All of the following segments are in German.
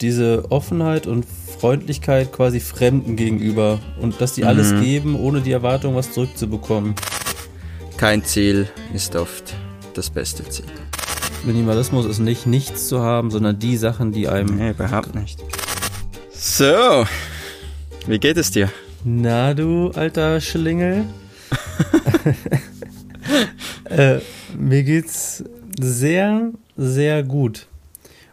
diese Offenheit und Freundlichkeit quasi Fremden gegenüber und dass die mhm. alles geben, ohne die Erwartung, was zurückzubekommen. Kein Ziel ist oft das beste Ziel. Minimalismus ist nicht nichts zu haben, sondern die Sachen, die einem. Nee, überhaupt nicht. So, wie geht es dir? Na, du alter Schlingel. äh, mir geht's sehr, sehr gut.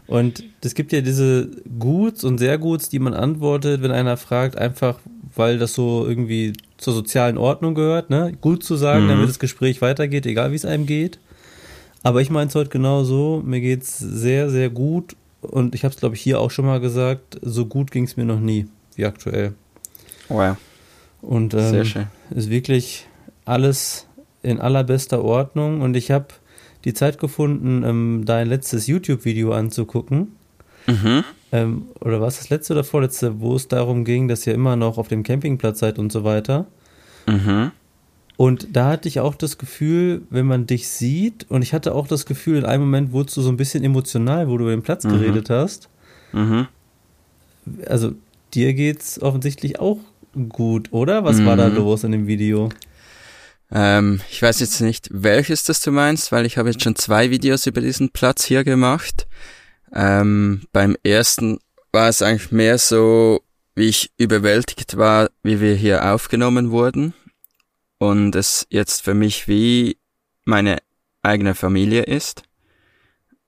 Und es gibt ja diese Guts und sehr Guts, die man antwortet, wenn einer fragt, einfach weil das so irgendwie zur sozialen Ordnung gehört, ne? Gut zu sagen, mhm. damit das Gespräch weitergeht, egal wie es einem geht. Aber ich meine es heute genau so, mir geht's sehr, sehr gut und ich habe es, glaube ich, hier auch schon mal gesagt, so gut ging es mir noch nie wie aktuell. Wow. Und ähm, sehr schön. ist wirklich alles in allerbester Ordnung und ich habe die Zeit gefunden, ähm, dein letztes YouTube-Video anzugucken. Mhm. Ähm, oder was das letzte oder vorletzte, wo es darum ging, dass ihr immer noch auf dem Campingplatz seid und so weiter. Mhm. Und da hatte ich auch das Gefühl, wenn man dich sieht, und ich hatte auch das Gefühl, in einem Moment wurdest du so ein bisschen emotional, wo du über den Platz mhm. geredet hast. Mhm. Also dir geht's offensichtlich auch gut, oder? Was war da mhm. los in dem Video? Ähm, ich weiß jetzt nicht, welches das du meinst, weil ich habe jetzt schon zwei Videos über diesen Platz hier gemacht. Ähm, beim ersten war es eigentlich mehr so, wie ich überwältigt war, wie wir hier aufgenommen wurden. Und es jetzt für mich wie meine eigene Familie ist.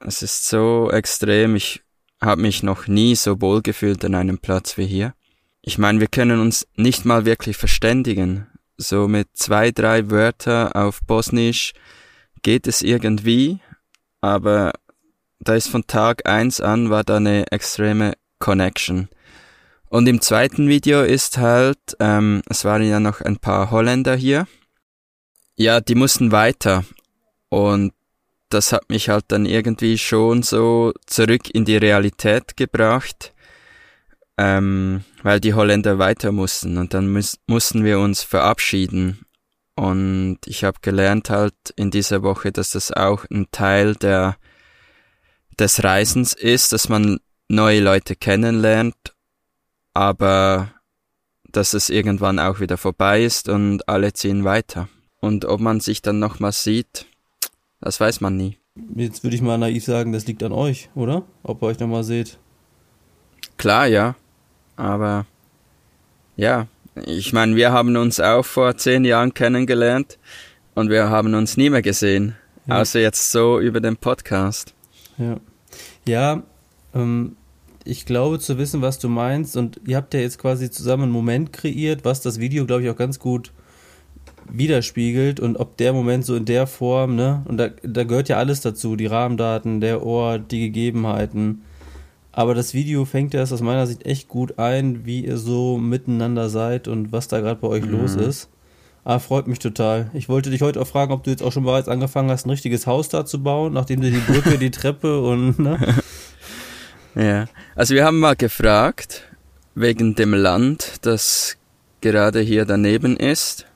Es ist so extrem, ich habe mich noch nie so wohl gefühlt an einem Platz wie hier. Ich meine, wir können uns nicht mal wirklich verständigen so mit zwei, drei Wörter auf Bosnisch geht es irgendwie, aber da ist von Tag eins an war da eine extreme Connection. Und im zweiten Video ist halt, ähm, es waren ja noch ein paar Holländer hier. Ja, die mussten weiter. Und das hat mich halt dann irgendwie schon so zurück in die Realität gebracht ähm, weil die Holländer weiter mussten und dann müß, mussten wir uns verabschieden. Und ich habe gelernt halt in dieser Woche, dass das auch ein Teil der des Reisens ist, dass man neue Leute kennenlernt, aber dass es irgendwann auch wieder vorbei ist und alle ziehen weiter. Und ob man sich dann nochmal sieht, das weiß man nie. Jetzt würde ich mal naiv sagen, das liegt an euch, oder? Ob ihr euch nochmal seht. Klar, ja. Aber ja, ich meine, wir haben uns auch vor zehn Jahren kennengelernt und wir haben uns nie mehr gesehen, ja. außer jetzt so über den Podcast. Ja, ja ähm, ich glaube zu wissen, was du meinst und ihr habt ja jetzt quasi zusammen einen Moment kreiert, was das Video, glaube ich, auch ganz gut widerspiegelt und ob der Moment so in der Form, ne, und da, da gehört ja alles dazu, die Rahmendaten, der Ort, die Gegebenheiten, aber das Video fängt erst aus meiner Sicht echt gut ein, wie ihr so miteinander seid und was da gerade bei euch mhm. los ist. Ah, freut mich total. Ich wollte dich heute auch fragen, ob du jetzt auch schon bereits angefangen hast, ein richtiges Haus da zu bauen, nachdem du die Brücke, die Treppe und, ne? Ja. Also wir haben mal gefragt, wegen dem Land, das gerade hier daneben ist,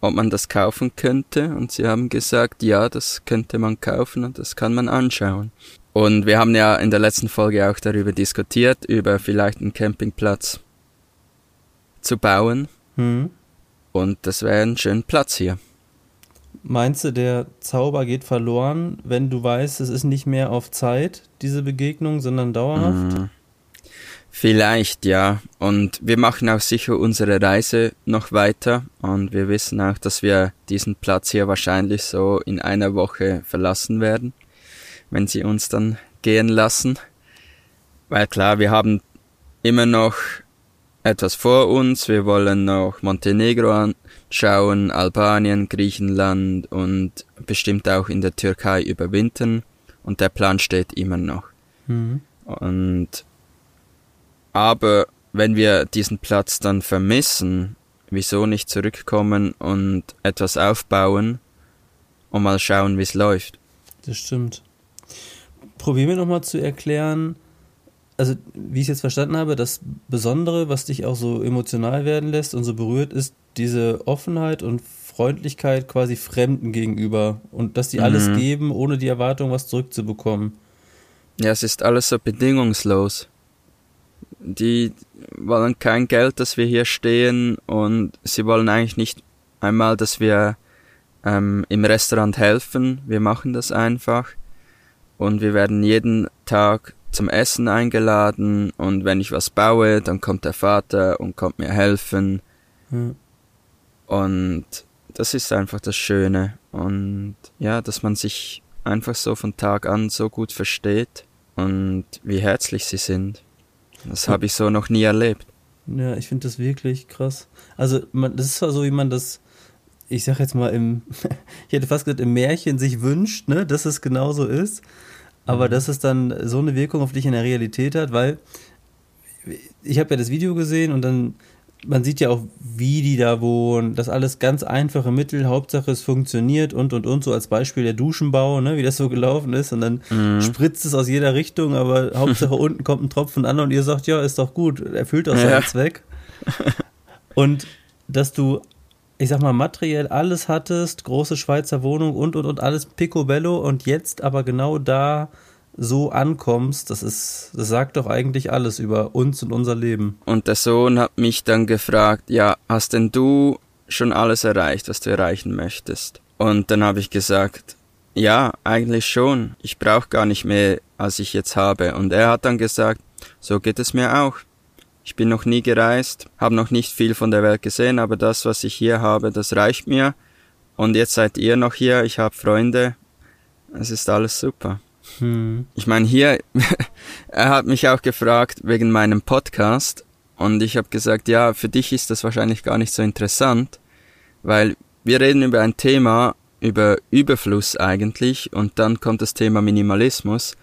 ob man das kaufen könnte. Und sie haben gesagt, ja, das könnte man kaufen und das kann man anschauen. Und wir haben ja in der letzten Folge auch darüber diskutiert, über vielleicht einen Campingplatz zu bauen. Mhm. Und das wäre ein schöner Platz hier. Meinst du, der Zauber geht verloren, wenn du weißt, es ist nicht mehr auf Zeit, diese Begegnung, sondern dauerhaft? Mhm. Vielleicht, ja. Und wir machen auch sicher unsere Reise noch weiter. Und wir wissen auch, dass wir diesen Platz hier wahrscheinlich so in einer Woche verlassen werden wenn sie uns dann gehen lassen. Weil klar, wir haben immer noch etwas vor uns. Wir wollen noch Montenegro anschauen, Albanien, Griechenland und bestimmt auch in der Türkei überwintern. Und der Plan steht immer noch. Mhm. Und aber wenn wir diesen Platz dann vermissen, wieso nicht zurückkommen und etwas aufbauen und mal schauen, wie es läuft? Das stimmt probieren wir nochmal zu erklären, also wie ich es jetzt verstanden habe, das Besondere, was dich auch so emotional werden lässt und so berührt, ist diese Offenheit und Freundlichkeit quasi Fremden gegenüber und dass die mhm. alles geben, ohne die Erwartung, was zurückzubekommen. Ja, es ist alles so bedingungslos. die wollen kein Geld, dass wir hier stehen und sie wollen eigentlich nicht einmal, dass wir ähm, im Restaurant helfen. Wir machen das einfach und wir werden jeden Tag zum Essen eingeladen und wenn ich was baue, dann kommt der Vater und kommt mir helfen. Mhm. Und das ist einfach das Schöne. Und ja, dass man sich einfach so von Tag an so gut versteht und wie herzlich sie sind. Das habe ich so noch nie erlebt. Ja, ich finde das wirklich krass. Also, man, das ist zwar so, wie man das, ich sag jetzt mal im, ich hätte fast gesagt, im Märchen sich wünscht, ne, dass es genauso ist. Aber mhm. dass es dann so eine Wirkung auf dich in der Realität hat, weil ich habe ja das Video gesehen und dann man sieht ja auch, wie die da wohnen. Das alles ganz einfache Mittel. Hauptsache es funktioniert und und und. So als Beispiel der Duschenbau, ne, wie das so gelaufen ist. Und dann mhm. spritzt es aus jeder Richtung, aber Hauptsache unten kommt ein Tropfen an und ihr sagt, ja, ist doch gut. Erfüllt auch seinen ja. Zweck. Und dass du, ich sag mal, materiell alles hattest, große Schweizer Wohnung und und und alles picobello und jetzt aber genau da so ankommst, das ist, das sagt doch eigentlich alles über uns und unser Leben. Und der Sohn hat mich dann gefragt, ja, hast denn du schon alles erreicht, was du erreichen möchtest? Und dann habe ich gesagt, ja, eigentlich schon. Ich brauche gar nicht mehr, als ich jetzt habe. Und er hat dann gesagt, so geht es mir auch. Ich bin noch nie gereist, habe noch nicht viel von der Welt gesehen, aber das, was ich hier habe, das reicht mir. Und jetzt seid ihr noch hier, ich habe Freunde. Es ist alles super. Hm. Ich meine, hier, er hat mich auch gefragt wegen meinem Podcast und ich habe gesagt, ja, für dich ist das wahrscheinlich gar nicht so interessant, weil wir reden über ein Thema, über Überfluss eigentlich und dann kommt das Thema Minimalismus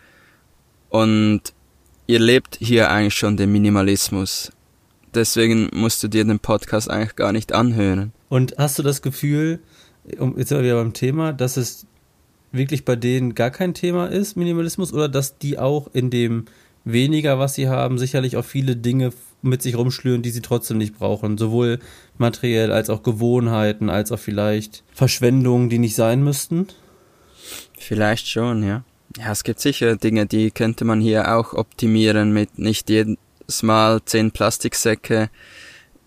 und ihr lebt hier eigentlich schon den Minimalismus. Deswegen musst du dir den Podcast eigentlich gar nicht anhören. Und hast du das Gefühl, jetzt sind wir wieder beim Thema, dass es wirklich bei denen gar kein Thema ist, Minimalismus, oder dass die auch in dem weniger, was sie haben, sicherlich auch viele Dinge mit sich rumschlüren, die sie trotzdem nicht brauchen. Sowohl materiell als auch Gewohnheiten, als auch vielleicht Verschwendungen, die nicht sein müssten? Vielleicht schon, ja. Ja, es gibt sicher Dinge, die könnte man hier auch optimieren mit nicht jedes Mal zehn Plastiksäcke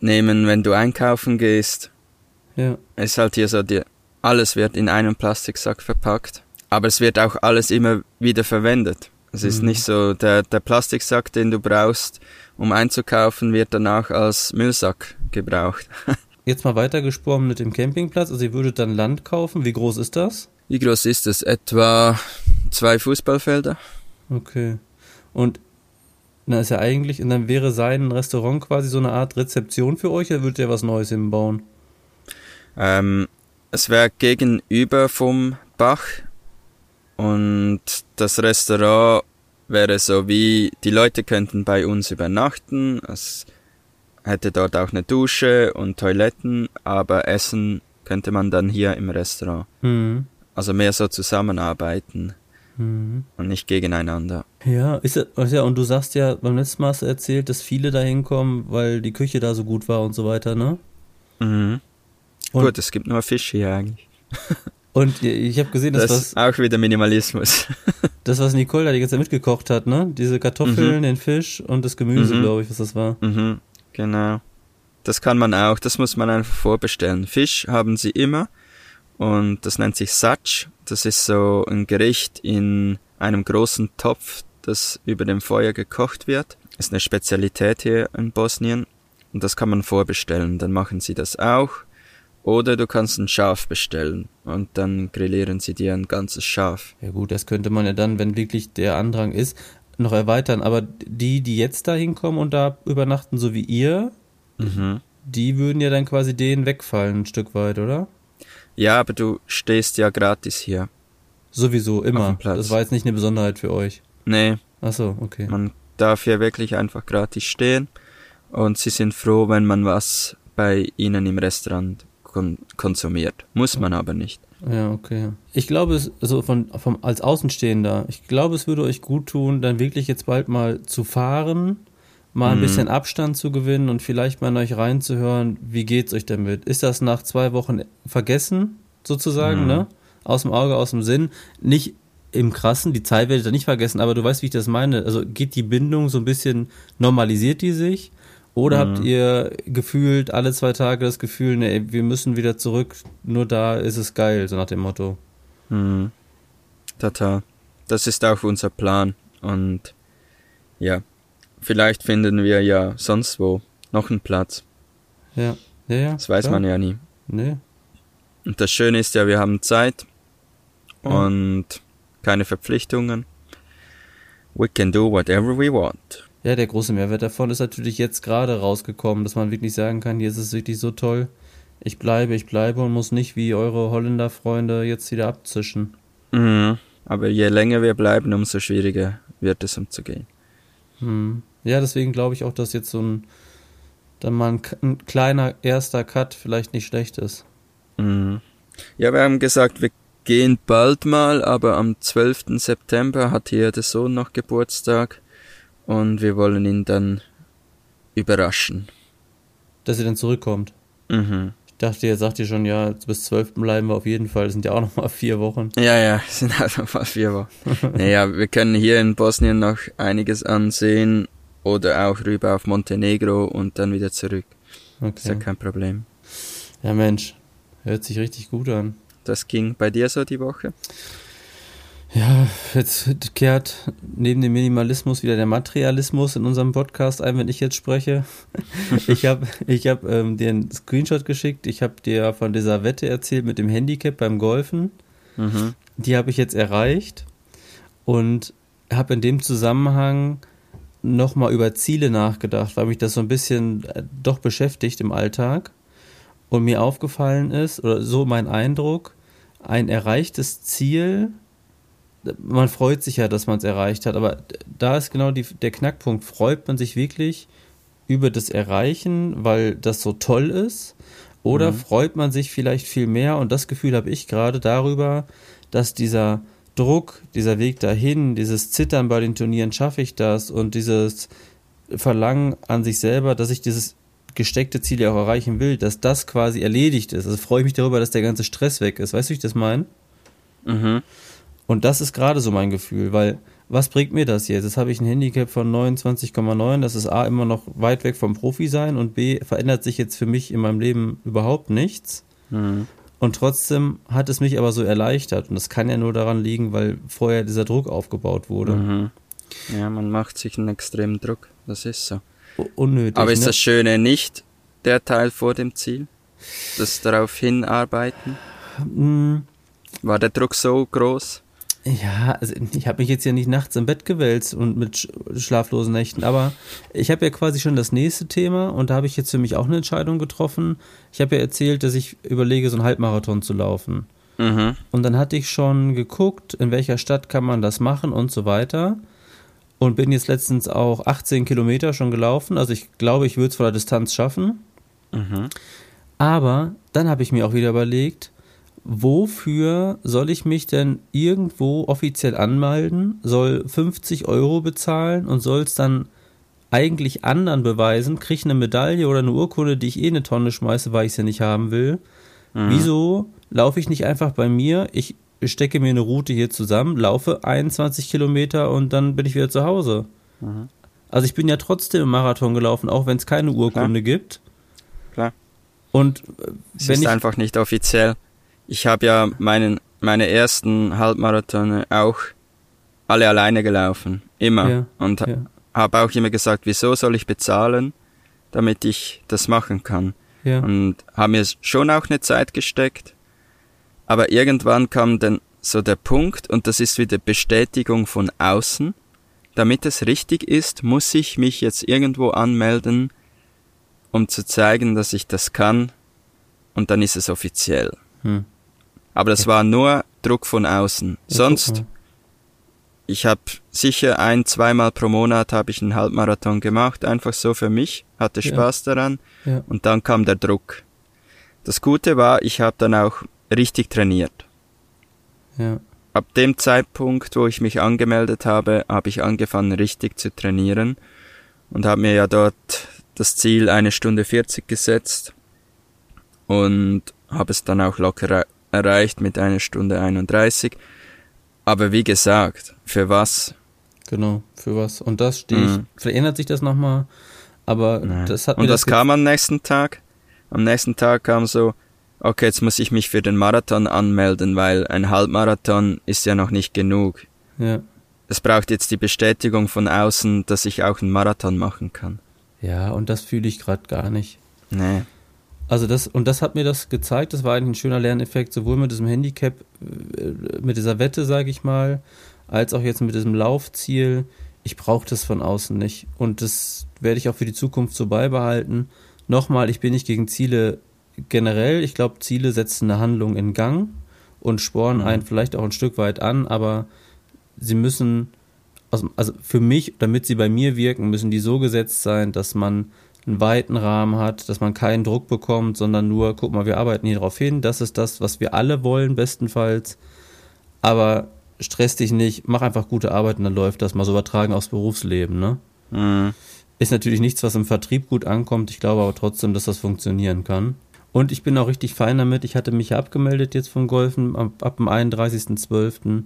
nehmen, wenn du einkaufen gehst. Ja. Es ist halt hier so, die, alles wird in einem Plastiksack verpackt, aber es wird auch alles immer wieder verwendet. Es ist mhm. nicht so, der, der Plastiksack, den du brauchst, um einzukaufen, wird danach als Müllsack gebraucht. Jetzt mal weitergesprochen mit dem Campingplatz. Also ihr würdet dann Land kaufen. Wie groß ist das? Wie groß ist es? Etwa zwei Fußballfelder. Okay. Und na ist ja eigentlich, und dann wäre sein Restaurant quasi so eine Art Rezeption für euch, oder würdet ihr was Neues hinbauen? Ähm, es wäre gegenüber vom Bach und das Restaurant wäre so wie, die Leute könnten bei uns übernachten, es hätte dort auch eine Dusche und Toiletten, aber essen könnte man dann hier im Restaurant. Mhm. Also mehr so zusammenarbeiten mhm. und nicht gegeneinander. Ja, ist ja, und du sagst ja, beim letzten Mal hast du erzählt, dass viele da hinkommen, weil die Küche da so gut war und so weiter, ne? Mhm. Und Gut, es gibt nur Fisch hier eigentlich. Und ich habe gesehen, dass das ist auch wieder Minimalismus. das, was Nicole da die ganze Zeit mitgekocht hat, ne? Diese Kartoffeln, mhm. den Fisch und das Gemüse, mhm. glaube ich, was das war. Mhm. Genau. Das kann man auch, das muss man einfach vorbestellen. Fisch haben sie immer und das nennt sich Satsch. Das ist so ein Gericht in einem großen Topf, das über dem Feuer gekocht wird. Ist eine Spezialität hier in Bosnien und das kann man vorbestellen. Dann machen sie das auch oder du kannst ein Schaf bestellen und dann grillieren sie dir ein ganzes Schaf. Ja gut, das könnte man ja dann, wenn wirklich der Andrang ist, noch erweitern. Aber die, die jetzt da hinkommen und da übernachten, so wie ihr, mhm. die würden ja dann quasi denen wegfallen ein Stück weit, oder? Ja, aber du stehst ja gratis hier. Sowieso, immer. Das war jetzt nicht eine Besonderheit für euch. Nee. Ach so, okay. Man darf hier wirklich einfach gratis stehen und sie sind froh, wenn man was bei ihnen im Restaurant kon konsumiert. Muss man aber nicht. Ja, okay. Ich glaube, es, also von, vom, als Außenstehender, ich glaube, es würde euch gut tun, dann wirklich jetzt bald mal zu fahren, mal ein mhm. bisschen Abstand zu gewinnen und vielleicht mal in euch reinzuhören, wie geht's euch damit? Ist das nach zwei Wochen vergessen, sozusagen, mhm. ne? Aus dem Auge, aus dem Sinn. Nicht im Krassen, die Zeit werde ich da nicht vergessen, aber du weißt, wie ich das meine. Also geht die Bindung so ein bisschen, normalisiert die sich? Oder mhm. habt ihr gefühlt alle zwei Tage das Gefühl, nee, wir müssen wieder zurück, nur da ist es geil, so nach dem Motto? Mhm. Total. Das ist auch unser Plan. Und ja, vielleicht finden wir ja sonst wo noch einen Platz. Ja, ja, ja. Das weiß klar. man ja nie. Nee. Und das Schöne ist ja, wir haben Zeit oh. und keine Verpflichtungen. We can do whatever we want. Ja, der große Mehrwert davon ist natürlich jetzt gerade rausgekommen, dass man wirklich sagen kann, hier ist es wirklich so toll. Ich bleibe, ich bleibe und muss nicht wie eure Holländer-Freunde jetzt wieder abzischen. Mhm. Aber je länger wir bleiben, umso schwieriger wird es umzugehen. Hm. Ja, deswegen glaube ich auch, dass jetzt so ein, dann mal ein, ein, kleiner erster Cut vielleicht nicht schlecht ist. Mhm. Ja, wir haben gesagt, wir gehen bald mal, aber am 12. September hat hier der Sohn noch Geburtstag und wir wollen ihn dann überraschen. Dass er dann zurückkommt? Mhm. Ich dachte, er sagt dir schon, ja, bis 12. bleiben wir auf jeden Fall. Das sind ja auch nochmal vier Wochen. Ja, ja, sind halt nochmal vier Wochen. naja, wir können hier in Bosnien noch einiges ansehen oder auch rüber auf Montenegro und dann wieder zurück. Okay. Ist ja kein Problem. Ja, Mensch, hört sich richtig gut an. Das ging bei dir so die Woche? Ja, jetzt kehrt neben dem Minimalismus wieder der Materialismus in unserem Podcast ein, wenn ich jetzt spreche. ich habe ich hab, ähm, dir einen Screenshot geschickt. Ich habe dir von dieser Wette erzählt mit dem Handicap beim Golfen. Mhm. Die habe ich jetzt erreicht und habe in dem Zusammenhang nochmal über Ziele nachgedacht, weil mich das so ein bisschen äh, doch beschäftigt im Alltag. Und mir aufgefallen ist, oder so mein Eindruck, ein erreichtes Ziel man freut sich ja, dass man es erreicht hat, aber da ist genau die, der Knackpunkt. Freut man sich wirklich über das Erreichen, weil das so toll ist? Oder mhm. freut man sich vielleicht viel mehr, und das Gefühl habe ich gerade darüber, dass dieser Druck, dieser Weg dahin, dieses Zittern bei den Turnieren, schaffe ich das und dieses Verlangen an sich selber, dass ich dieses gesteckte Ziel ja auch erreichen will, dass das quasi erledigt ist. Also freue ich mich darüber, dass der ganze Stress weg ist. Weißt du, wie ich das meine? Mhm. Und das ist gerade so mein Gefühl, weil was bringt mir das jetzt? Jetzt habe ich ein Handicap von 29,9, das ist A immer noch weit weg vom Profi sein und B verändert sich jetzt für mich in meinem Leben überhaupt nichts. Mhm. Und trotzdem hat es mich aber so erleichtert. Und das kann ja nur daran liegen, weil vorher dieser Druck aufgebaut wurde. Mhm. Ja, man macht sich einen extremen Druck. Das ist so. Unnötig. Aber ist ne? das Schöne nicht der Teil vor dem Ziel? Das darauf hinarbeiten? Mhm. War der Druck so groß? Ja, also ich habe mich jetzt ja nicht nachts im Bett gewälzt und mit schlaflosen Nächten, aber ich habe ja quasi schon das nächste Thema und da habe ich jetzt für mich auch eine Entscheidung getroffen. Ich habe ja erzählt, dass ich überlege, so einen Halbmarathon zu laufen. Mhm. Und dann hatte ich schon geguckt, in welcher Stadt kann man das machen und so weiter. Und bin jetzt letztens auch 18 Kilometer schon gelaufen. Also ich glaube, ich würde es von der Distanz schaffen. Mhm. Aber dann habe ich mir auch wieder überlegt, wofür soll ich mich denn irgendwo offiziell anmelden, soll 50 Euro bezahlen und soll es dann eigentlich anderen beweisen, kriege eine Medaille oder eine Urkunde, die ich eh eine Tonne schmeiße, weil ich sie nicht haben will. Mhm. Wieso laufe ich nicht einfach bei mir? Ich stecke mir eine Route hier zusammen, laufe 21 Kilometer und dann bin ich wieder zu Hause. Mhm. Also ich bin ja trotzdem im Marathon gelaufen, auch wenn es keine Urkunde Klar. gibt. Klar. Und äh, es ist ich, einfach nicht offiziell ich habe ja meinen, meine ersten Halbmarathon auch alle alleine gelaufen. Immer. Ja, und ja. habe auch immer gesagt, wieso soll ich bezahlen, damit ich das machen kann. Ja. Und habe mir schon auch eine Zeit gesteckt. Aber irgendwann kam dann so der Punkt, und das ist wieder Bestätigung von außen. Damit es richtig ist, muss ich mich jetzt irgendwo anmelden, um zu zeigen, dass ich das kann. Und dann ist es offiziell. Hm. Aber das war nur Druck von außen. Sonst, ich habe sicher ein, zweimal pro Monat habe ich einen Halbmarathon gemacht, einfach so für mich, hatte Spaß ja. daran ja. und dann kam der Druck. Das Gute war, ich habe dann auch richtig trainiert. Ja. Ab dem Zeitpunkt, wo ich mich angemeldet habe, habe ich angefangen richtig zu trainieren und habe mir ja dort das Ziel eine Stunde 40 gesetzt und habe es dann auch locker erreicht mit einer Stunde 31. Aber wie gesagt, für was? Genau, für was. Und das stehe ich. Mhm. Verändert sich das nochmal, aber Nein. das hat Und was kam am nächsten Tag? Am nächsten Tag kam so, okay, jetzt muss ich mich für den Marathon anmelden, weil ein Halbmarathon ist ja noch nicht genug. Ja. Es braucht jetzt die Bestätigung von außen, dass ich auch einen Marathon machen kann. Ja, und das fühle ich gerade gar nicht. Nee. Also das, und das hat mir das gezeigt, das war eigentlich ein schöner Lerneffekt, sowohl mit diesem Handicap, äh, mit dieser Wette, sage ich mal, als auch jetzt mit diesem Laufziel. Ich brauche das von außen nicht. Und das werde ich auch für die Zukunft so beibehalten. Nochmal, ich bin nicht gegen Ziele generell. Ich glaube, Ziele setzen eine Handlung in Gang und spornen mhm. einen vielleicht auch ein Stück weit an, aber sie müssen, also für mich, damit sie bei mir wirken, müssen die so gesetzt sein, dass man einen weiten Rahmen hat, dass man keinen Druck bekommt, sondern nur, guck mal, wir arbeiten hier drauf hin, das ist das, was wir alle wollen, bestenfalls. Aber stress dich nicht, mach einfach gute Arbeit und dann läuft das mal so übertragen aufs Berufsleben, ne? Mhm. Ist natürlich nichts, was im Vertrieb gut ankommt. Ich glaube aber trotzdem, dass das funktionieren kann. Und ich bin auch richtig fein damit. Ich hatte mich ja abgemeldet jetzt vom Golfen ab, ab dem 31.12.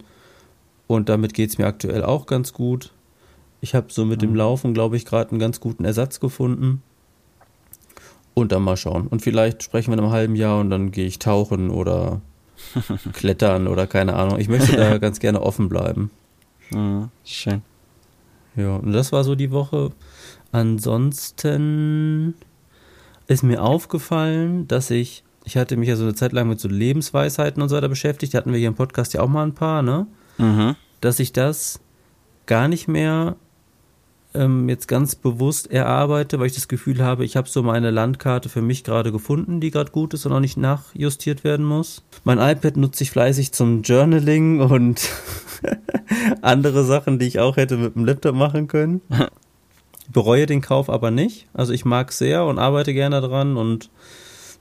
Und damit geht es mir aktuell auch ganz gut. Ich habe so mit mhm. dem Laufen, glaube ich, gerade einen ganz guten Ersatz gefunden. Und dann mal schauen. Und vielleicht sprechen wir in einem halben Jahr und dann gehe ich tauchen oder klettern oder keine Ahnung. Ich möchte da ganz gerne offen bleiben. Mhm, schön. Ja, und das war so die Woche. Ansonsten ist mir aufgefallen, dass ich, ich hatte mich ja so eine Zeit lang mit so Lebensweisheiten und so weiter beschäftigt. Da hatten wir hier im Podcast ja auch mal ein paar, ne? Mhm. Dass ich das gar nicht mehr ähm, jetzt ganz bewusst erarbeite, weil ich das Gefühl habe, ich habe so meine Landkarte für mich gerade gefunden, die gerade gut ist und auch nicht nachjustiert werden muss. Mein iPad nutze ich fleißig zum Journaling und andere Sachen, die ich auch hätte mit dem Laptop machen können. Bereue den Kauf aber nicht. Also ich mag sehr und arbeite gerne dran und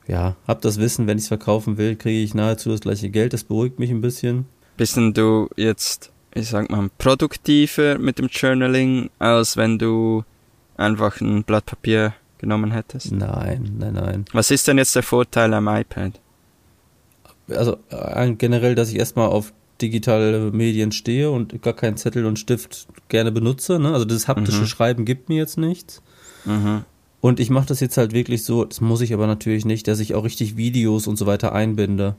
ja, habe das Wissen, wenn ich es verkaufen will, kriege ich nahezu das gleiche Geld. Das beruhigt mich ein bisschen. Bist denn du jetzt ich sag mal, produktiver mit dem Journaling, als wenn du einfach ein Blatt Papier genommen hättest? Nein, nein, nein. Was ist denn jetzt der Vorteil am iPad? Also äh, generell, dass ich erstmal auf digitale Medien stehe und gar keinen Zettel und Stift gerne benutze. Ne? Also das haptische mhm. Schreiben gibt mir jetzt nichts. Mhm. Und ich mache das jetzt halt wirklich so, das muss ich aber natürlich nicht, dass ich auch richtig Videos und so weiter einbinde.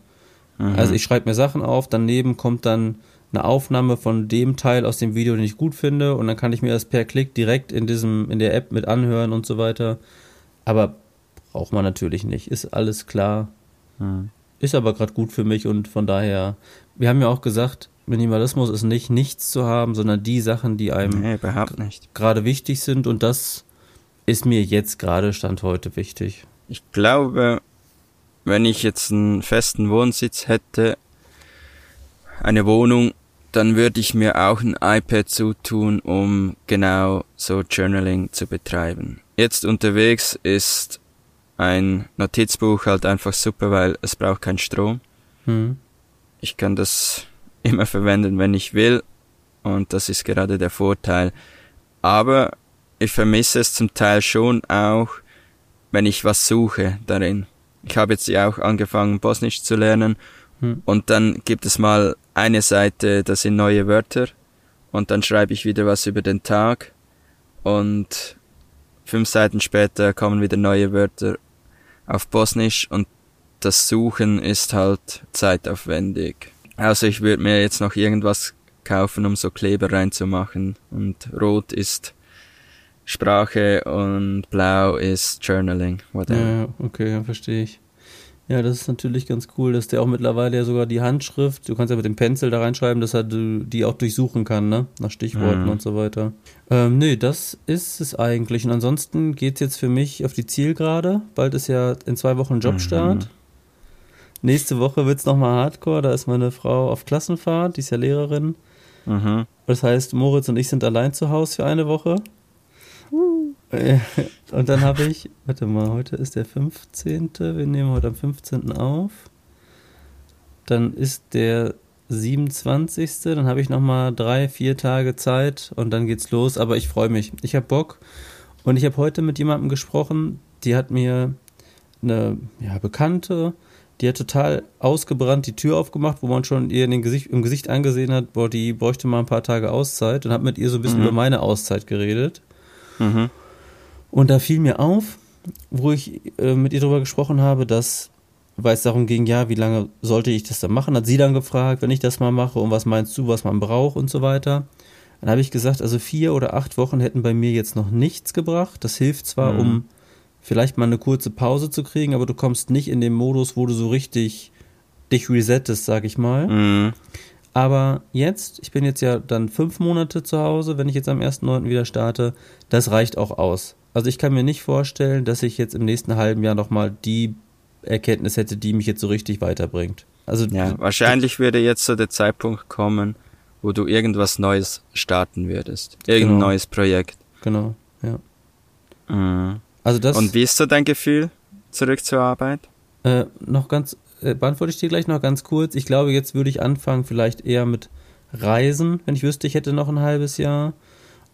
Mhm. Also ich schreibe mir Sachen auf, daneben kommt dann eine Aufnahme von dem Teil aus dem Video, den ich gut finde, und dann kann ich mir das per Klick direkt in diesem, in der App mit anhören und so weiter. Aber braucht man natürlich nicht. Ist alles klar. Hm. Ist aber gerade gut für mich und von daher, wir haben ja auch gesagt, Minimalismus ist nicht nichts zu haben, sondern die Sachen, die einem nee, gerade wichtig sind und das ist mir jetzt gerade Stand heute wichtig. Ich glaube, wenn ich jetzt einen festen Wohnsitz hätte, eine Wohnung, dann würde ich mir auch ein iPad zutun, um genau so Journaling zu betreiben. Jetzt unterwegs ist ein Notizbuch halt einfach super, weil es braucht keinen Strom. Hm. Ich kann das immer verwenden, wenn ich will. Und das ist gerade der Vorteil. Aber ich vermisse es zum Teil schon auch, wenn ich was suche darin. Ich habe jetzt ja auch angefangen, Bosnisch zu lernen. Hm. Und dann gibt es mal eine Seite, das sind neue Wörter und dann schreibe ich wieder was über den Tag und fünf Seiten später kommen wieder neue Wörter auf Bosnisch und das Suchen ist halt zeitaufwendig. Also ich würde mir jetzt noch irgendwas kaufen, um so Kleber reinzumachen und rot ist Sprache und blau ist Journaling, whatever. Ja, okay, ja, verstehe ich. Ja, das ist natürlich ganz cool, dass der auch mittlerweile ja sogar die Handschrift, du kannst ja mit dem Pencil da reinschreiben, dass er die auch durchsuchen kann, ne? Nach Stichworten mhm. und so weiter. Ähm, nee, das ist es eigentlich. Und ansonsten geht es jetzt für mich auf die Zielgerade. Bald ist ja in zwei Wochen Jobstart. Mhm. Nächste Woche wird es nochmal Hardcore, da ist meine Frau auf Klassenfahrt, die ist ja Lehrerin. Mhm. Das heißt, Moritz und ich sind allein zu Hause für eine Woche. Und dann habe ich, warte mal, heute ist der 15. Wir nehmen heute am 15. auf. Dann ist der 27. Dann habe ich nochmal drei, vier Tage Zeit und dann geht's los. Aber ich freue mich. Ich habe Bock. Und ich habe heute mit jemandem gesprochen, die hat mir eine ja, Bekannte Die hat total ausgebrannt die Tür aufgemacht, wo man schon ihr in Gesicht, im Gesicht angesehen hat, boah, die bräuchte mal ein paar Tage Auszeit und hat mit ihr so ein bisschen mhm. über meine Auszeit geredet. Mhm. Und da fiel mir auf, wo ich äh, mit ihr darüber gesprochen habe, dass, weil es darum ging, ja, wie lange sollte ich das dann machen, hat sie dann gefragt, wenn ich das mal mache und was meinst du, was man braucht und so weiter. Dann habe ich gesagt, also vier oder acht Wochen hätten bei mir jetzt noch nichts gebracht. Das hilft zwar, mhm. um vielleicht mal eine kurze Pause zu kriegen, aber du kommst nicht in den Modus, wo du so richtig dich resettest, sag ich mal. Mhm. Aber jetzt, ich bin jetzt ja dann fünf Monate zu Hause, wenn ich jetzt am 1.9. wieder starte, das reicht auch aus. Also ich kann mir nicht vorstellen, dass ich jetzt im nächsten halben Jahr nochmal die Erkenntnis hätte, die mich jetzt so richtig weiterbringt. Also ja, wahrscheinlich würde jetzt so der Zeitpunkt kommen, wo du irgendwas Neues starten würdest. Irgendein genau. neues Projekt. Genau, ja. Mhm. Also das. Und wie ist so dein Gefühl zurück zur Arbeit? Äh, noch ganz, äh, beantworte ich dir gleich noch ganz kurz. Ich glaube, jetzt würde ich anfangen, vielleicht eher mit Reisen, wenn ich wüsste, ich hätte noch ein halbes Jahr.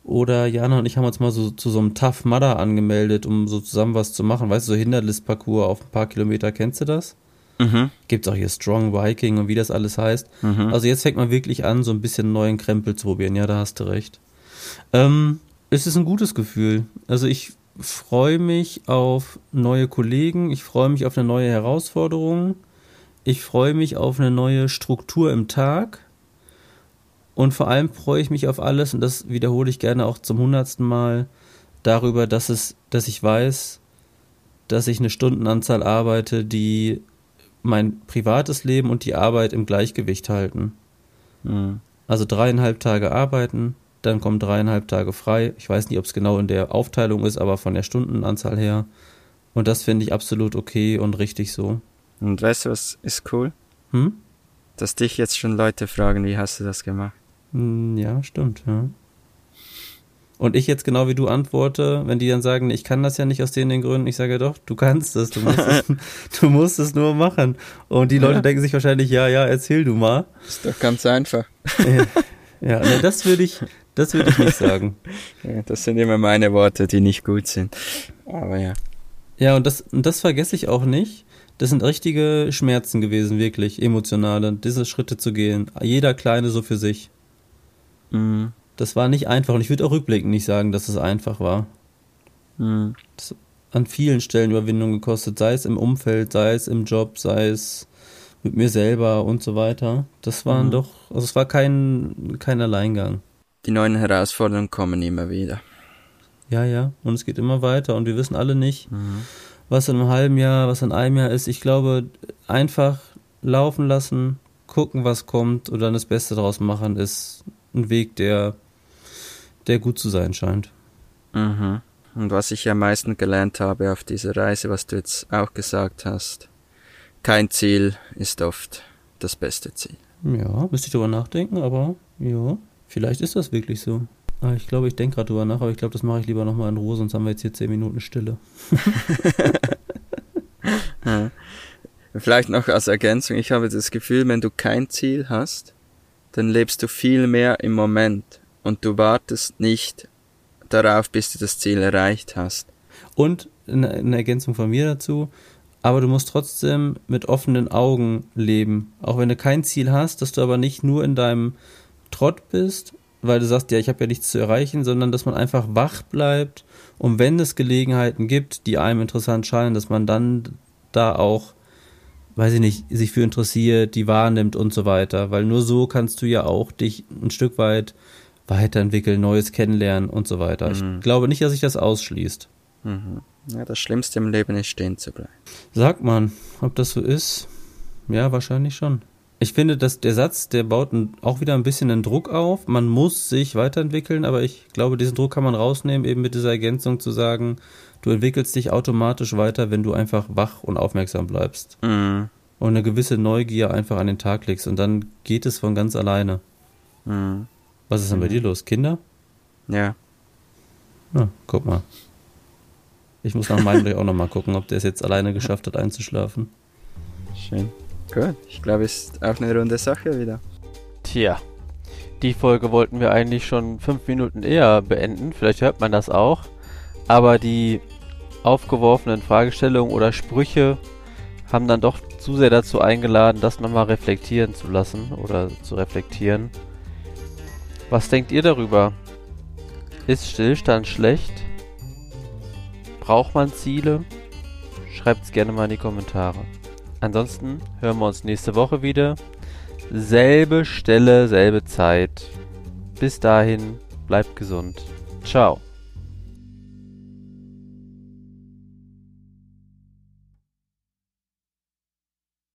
Oder Jana und ich haben uns mal so zu so einem Tough Mudder angemeldet, um so zusammen was zu machen. Weißt du, so Hindernisparcours auf ein paar Kilometer, kennst du das? Mhm. Gibt es auch hier Strong Viking und wie das alles heißt. Mhm. Also jetzt fängt man wirklich an, so ein bisschen neuen Krempel zu probieren. Ja, da hast du recht. Ähm, es ist ein gutes Gefühl. Also ich freue mich auf neue Kollegen, ich freue mich auf eine neue Herausforderung, ich freue mich auf eine neue Struktur im Tag und vor allem freue ich mich auf alles, und das wiederhole ich gerne auch zum hundertsten Mal, darüber, dass es, dass ich weiß, dass ich eine Stundenanzahl arbeite, die mein privates Leben und die Arbeit im Gleichgewicht halten. Mhm. Also dreieinhalb Tage arbeiten, dann kommen dreieinhalb Tage frei. Ich weiß nicht, ob es genau in der Aufteilung ist, aber von der Stundenanzahl her. Und das finde ich absolut okay und richtig so. Und weißt du, was ist cool? Hm? Dass dich jetzt schon Leute fragen, wie hast du das gemacht? Hm, ja, stimmt, ja. Und ich jetzt genau wie du antworte, wenn die dann sagen, ich kann das ja nicht aus den, den Gründen, ich sage doch, du kannst es, du musst es, du musst es nur machen. Und die Leute ja. denken sich wahrscheinlich, ja, ja, erzähl du mal. Ist doch ganz einfach. ja, ne, das würde ich, das würde ich nicht sagen. Ja, das sind immer meine Worte, die nicht gut sind. Aber ja. Ja, und das, und das vergesse ich auch nicht. Das sind richtige Schmerzen gewesen, wirklich, emotionale, diese Schritte zu gehen. Jeder kleine so für sich. Mhm. Das war nicht einfach und ich würde auch rückblickend nicht sagen, dass es einfach war. Mhm. Das an vielen Stellen Überwindung gekostet, sei es im Umfeld, sei es im Job, sei es mit mir selber und so weiter. Das waren mhm. doch, also es war kein, kein Alleingang. Die neuen Herausforderungen kommen immer wieder. Ja, ja, und es geht immer weiter und wir wissen alle nicht, mhm. was in einem halben Jahr, was in einem Jahr ist. Ich glaube, einfach laufen lassen, gucken, was kommt und dann das Beste draus machen, ist ein Weg, der, der gut zu sein scheint. Mhm. Und was ich am meisten gelernt habe auf dieser Reise, was du jetzt auch gesagt hast, kein Ziel ist oft das beste Ziel. Ja, müsste ich drüber nachdenken, aber ja, vielleicht ist das wirklich so. Ah, ich glaube, ich denke gerade drüber nach, aber ich glaube, das mache ich lieber nochmal in Ruhe, sonst haben wir jetzt hier zehn Minuten Stille. ja. Vielleicht noch als Ergänzung, ich habe das Gefühl, wenn du kein Ziel hast, dann lebst du viel mehr im Moment und du wartest nicht darauf, bis du das Ziel erreicht hast. Und eine, Ergänzung von mir dazu, aber du musst trotzdem mit offenen Augen leben. Auch wenn du kein Ziel hast, dass du aber nicht nur in deinem Trott bist, weil du sagst, ja, ich habe ja nichts zu erreichen, sondern dass man einfach wach bleibt und wenn es Gelegenheiten gibt, die einem interessant scheinen, dass man dann da auch weiß ich nicht, sich für interessiert, die wahrnimmt und so weiter. Weil nur so kannst du ja auch dich ein Stück weit weiterentwickeln, Neues kennenlernen und so weiter. Mhm. Ich glaube nicht, dass sich das ausschließt. Mhm. Ja, das Schlimmste im Leben ist stehen zu bleiben. Sagt man, ob das so ist? Ja, wahrscheinlich schon. Ich finde, dass der Satz, der baut auch wieder ein bisschen einen Druck auf. Man muss sich weiterentwickeln, aber ich glaube, diesen Druck kann man rausnehmen, eben mit dieser Ergänzung zu sagen, du entwickelst dich automatisch weiter, wenn du einfach wach und aufmerksam bleibst. Mhm. Und eine gewisse Neugier einfach an den Tag legst. Und dann geht es von ganz alleine. Mhm. Was ist denn bei mhm. dir los? Kinder? Ja. ja guck mal. Ich muss nach meinem auch nochmal gucken, ob der es jetzt alleine geschafft hat, einzuschlafen. Schön. Gut. Ich glaube, es ist auch eine runde Sache wieder. Tja. Die Folge wollten wir eigentlich schon fünf Minuten eher beenden. Vielleicht hört man das auch aber die aufgeworfenen Fragestellungen oder Sprüche haben dann doch zu sehr dazu eingeladen, das nochmal reflektieren zu lassen oder zu reflektieren. Was denkt ihr darüber? Ist Stillstand schlecht? Braucht man Ziele? Schreibt es gerne mal in die Kommentare. Ansonsten hören wir uns nächste Woche wieder. Selbe Stelle, selbe Zeit. Bis dahin, bleibt gesund. Ciao.